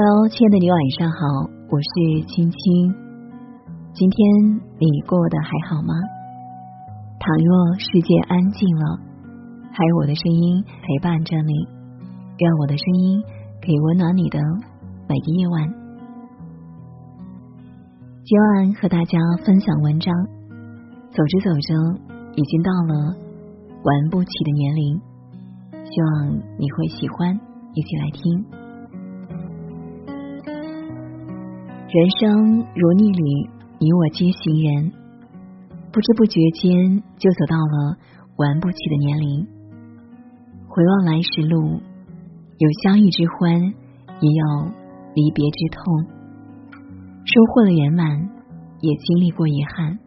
Hello，亲爱的你，晚上好，我是青青。今天你过得还好吗？倘若世界安静了，还有我的声音陪伴着你，愿我的声音可以温暖你的每个夜晚。今晚和大家分享文章，走着走着，已经到了玩不起的年龄，希望你会喜欢，一起来听。人生如逆旅，你我皆行人，不知不觉间就走到了玩不起的年龄。回望来时路，有相遇之欢，也有离别之痛。收获了圆满，也经历过遗憾。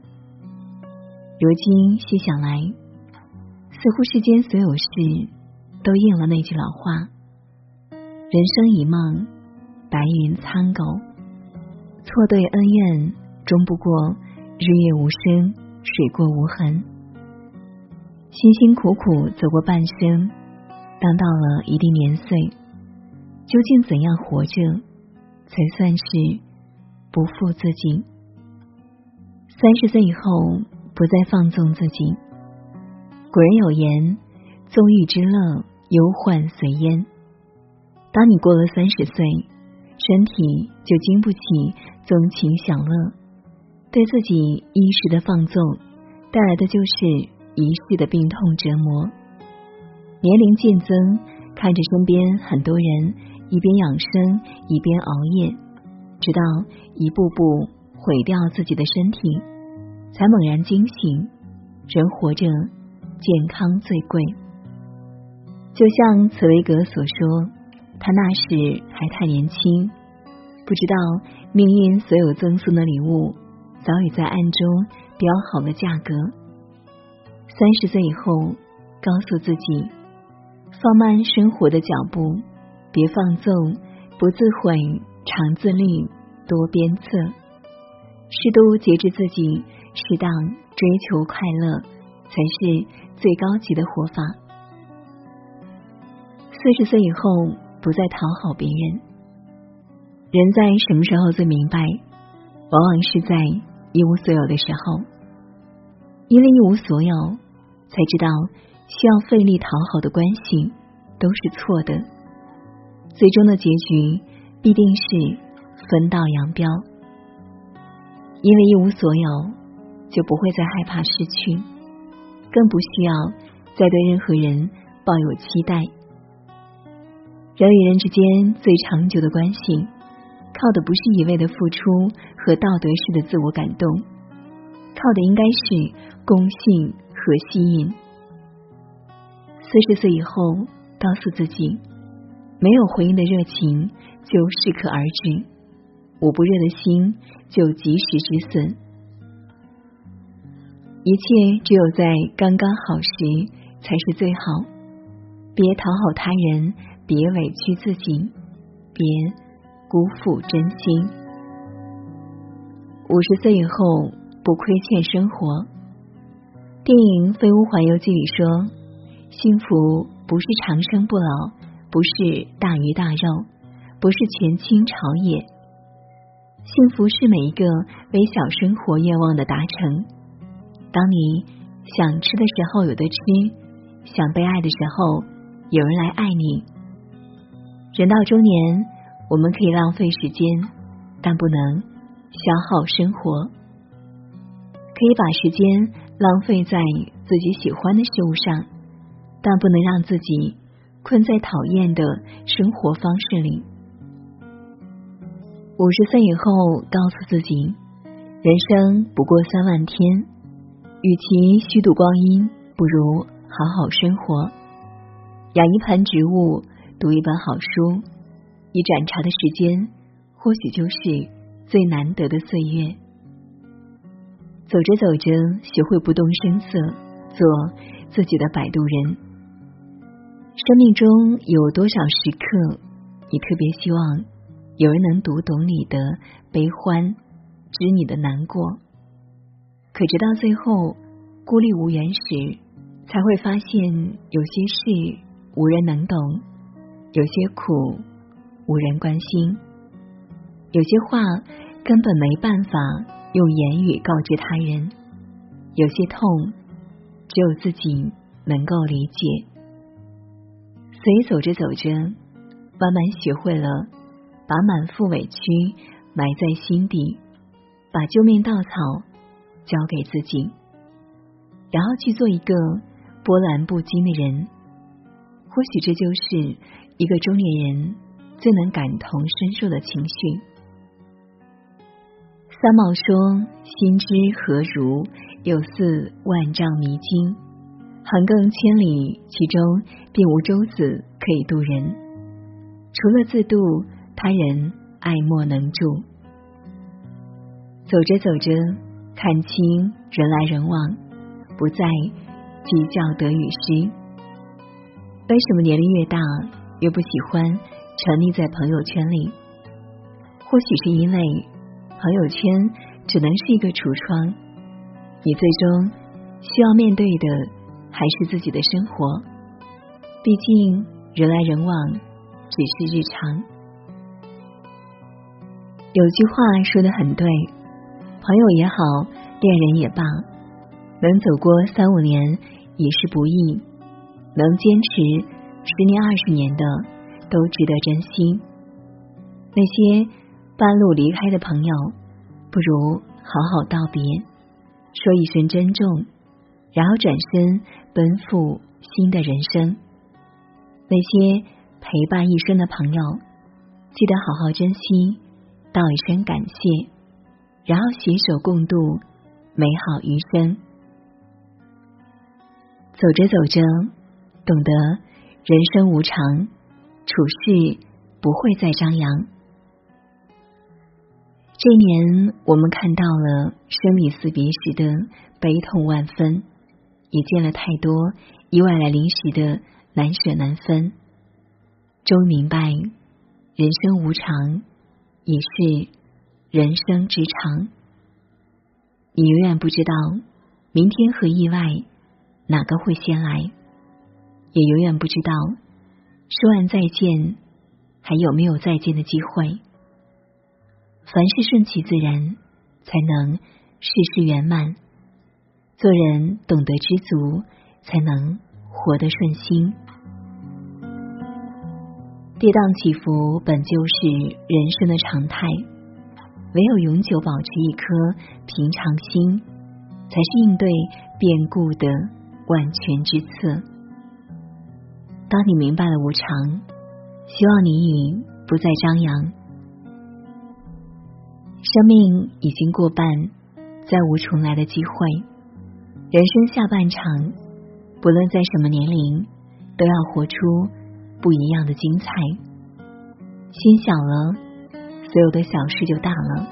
如今细想来，似乎世间所有事都应了那句老话：人生一梦，白云苍狗。错对恩怨，终不过日月无声，水过无痕。辛辛苦苦走过半生，当到了一定年岁，究竟怎样活着，才算是不负自己？三十岁以后，不再放纵自己。古人有言：“纵欲之乐，忧患随焉。”当你过了三十岁，身体就经不起。纵情享乐，对自己一时的放纵，带来的就是一世的病痛折磨。年龄渐增，看着身边很多人一边养生一边熬夜，直到一步步毁掉自己的身体，才猛然惊醒：人活着，健康最贵。就像茨威格所说，他那时还太年轻。不知道命运所有赠送的礼物，早已在暗中标好了价格。三十岁以后，告诉自己放慢生活的脚步，别放纵，不自毁，常自律，多鞭策，适度节制自己，适当追求快乐，才是最高级的活法。四十岁以后，不再讨好别人。人在什么时候最明白？往往是在一无所有的时候，因为一无所有，才知道需要费力讨好的关系都是错的，最终的结局必定是分道扬镳。因为一无所有，就不会再害怕失去，更不需要再对任何人抱有期待。人与人之间最长久的关系。靠的不是一味的付出和道德式的自我感动，靠的应该是公信和吸引。四十岁以后，告诉自己，没有回应的热情就适可而止，捂不热的心就及时止损。一切只有在刚刚好时才是最好，别讨好他人，别委屈自己，别。辜负真心。五十岁以后不亏欠生活。电影《飞屋环游记》里说：“幸福不是长生不老，不是大鱼大肉，不是权倾朝野。幸福是每一个微小生活愿望的达成。当你想吃的时候有的吃，想被爱的时候有人来爱你。人到中年。”我们可以浪费时间，但不能消耗生活。可以把时间浪费在自己喜欢的事物上，但不能让自己困在讨厌的生活方式里。五十岁以后，告诉自己，人生不过三万天，与其虚度光阴，不如好好生活。养一盆植物，读一本好书。一盏茶的时间，或许就是最难得的岁月。走着走着，学会不动声色，做自己的摆渡人。生命中有多少时刻，你特别希望有人能读懂你的悲欢，知你的难过？可直到最后孤立无援时，才会发现有些事无人能懂，有些苦。无人关心，有些话根本没办法用言语告知他人，有些痛只有自己能够理解。所以走着走着，慢慢学会了把满腹委屈埋在心底，把救命稻草交给自己，然后去做一个波澜不惊的人。或许这就是一个中年人最能感同身受的情绪。三毛说：“心之何如？有似万丈迷津，横亘千里，其中并无舟子可以渡人。除了自渡，他人爱莫能助。”走着走着，看清人来人往，不再计较得与失。为什么年龄越大，又不喜欢沉溺在朋友圈里？或许是因为。朋友圈只能是一个橱窗，你最终需要面对的还是自己的生活。毕竟人来人往只是日常。有句话说的很对，朋友也好，恋人也罢，能走过三五年也是不易，能坚持十年二十年的都值得珍惜。那些。半路离开的朋友，不如好好道别，说一声珍重，然后转身奔赴新的人生。那些陪伴一生的朋友，记得好好珍惜，道一声感谢，然后携手共度美好余生。走着走着，懂得人生无常，处事不会再张扬。这一年，我们看到了生离死别时的悲痛万分，也见了太多意外来临时的难舍难分。终明白，人生无常，也是人生之常。你永远不知道明天和意外哪个会先来，也永远不知道说完再见还有没有再见的机会。凡事顺其自然，才能事事圆满。做人懂得知足，才能活得顺心。跌宕起伏本就是人生的常态，唯有永久保持一颗平常心，才是应对变故的万全之策。当你明白了无常，希望你已不再张扬。生命已经过半，再无重来的机会。人生下半场，不论在什么年龄，都要活出不一样的精彩。心小了，所有的小事就大了；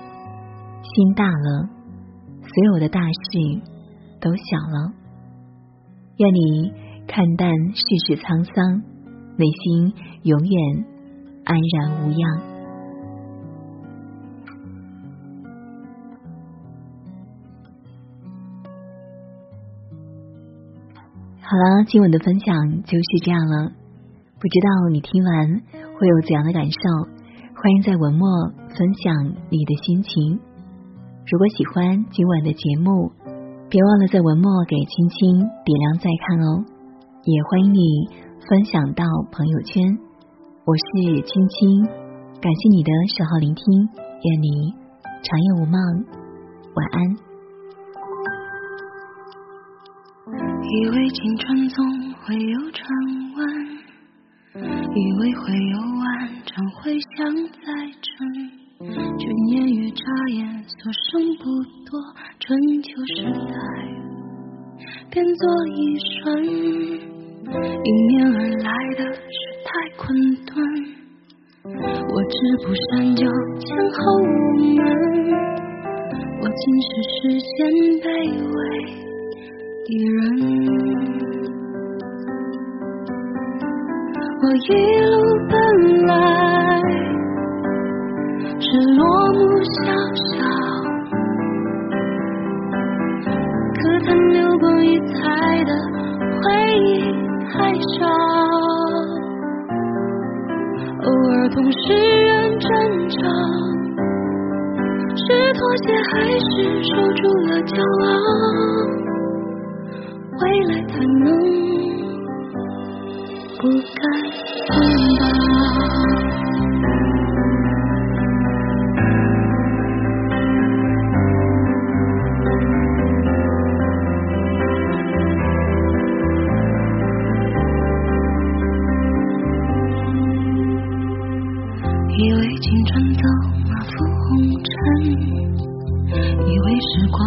心大了，所有的大事都小了。愿你看淡世事沧桑，内心永远安然无恙。好了，今晚的分享就是这样了。不知道你听完会有怎样的感受？欢迎在文末分享你的心情。如果喜欢今晚的节目，别忘了在文末给青青点亮再看哦。也欢迎你分享到朋友圈。我是青青，感谢你的守候聆听，愿你长夜无梦，晚安。以为青春总会有转弯，以为会有万丈回响在震，却年月眨眼，所剩不多，春秋时代变作一瞬，我一路奔来，是落木萧萧，可叹流光溢彩的回忆太少，偶尔同世人争吵。妥协还是守住了骄傲？未来才能不敢拥抱。以为青春走马赴红尘，以为时光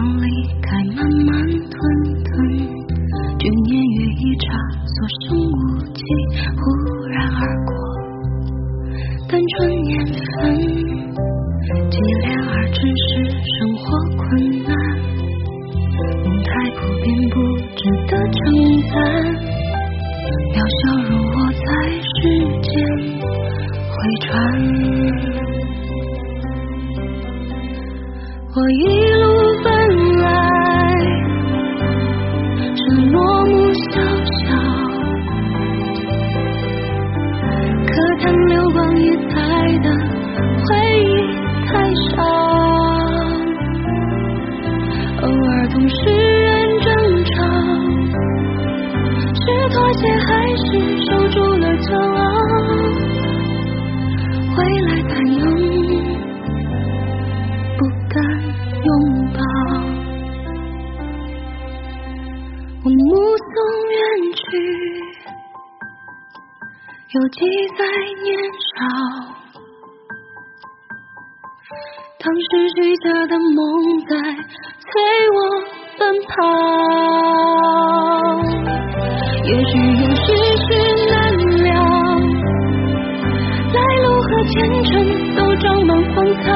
回转，我一我目送远去，又记在年少。当时许下的梦在催我奔跑，也许有世事难料。来路和前程都长满荒草，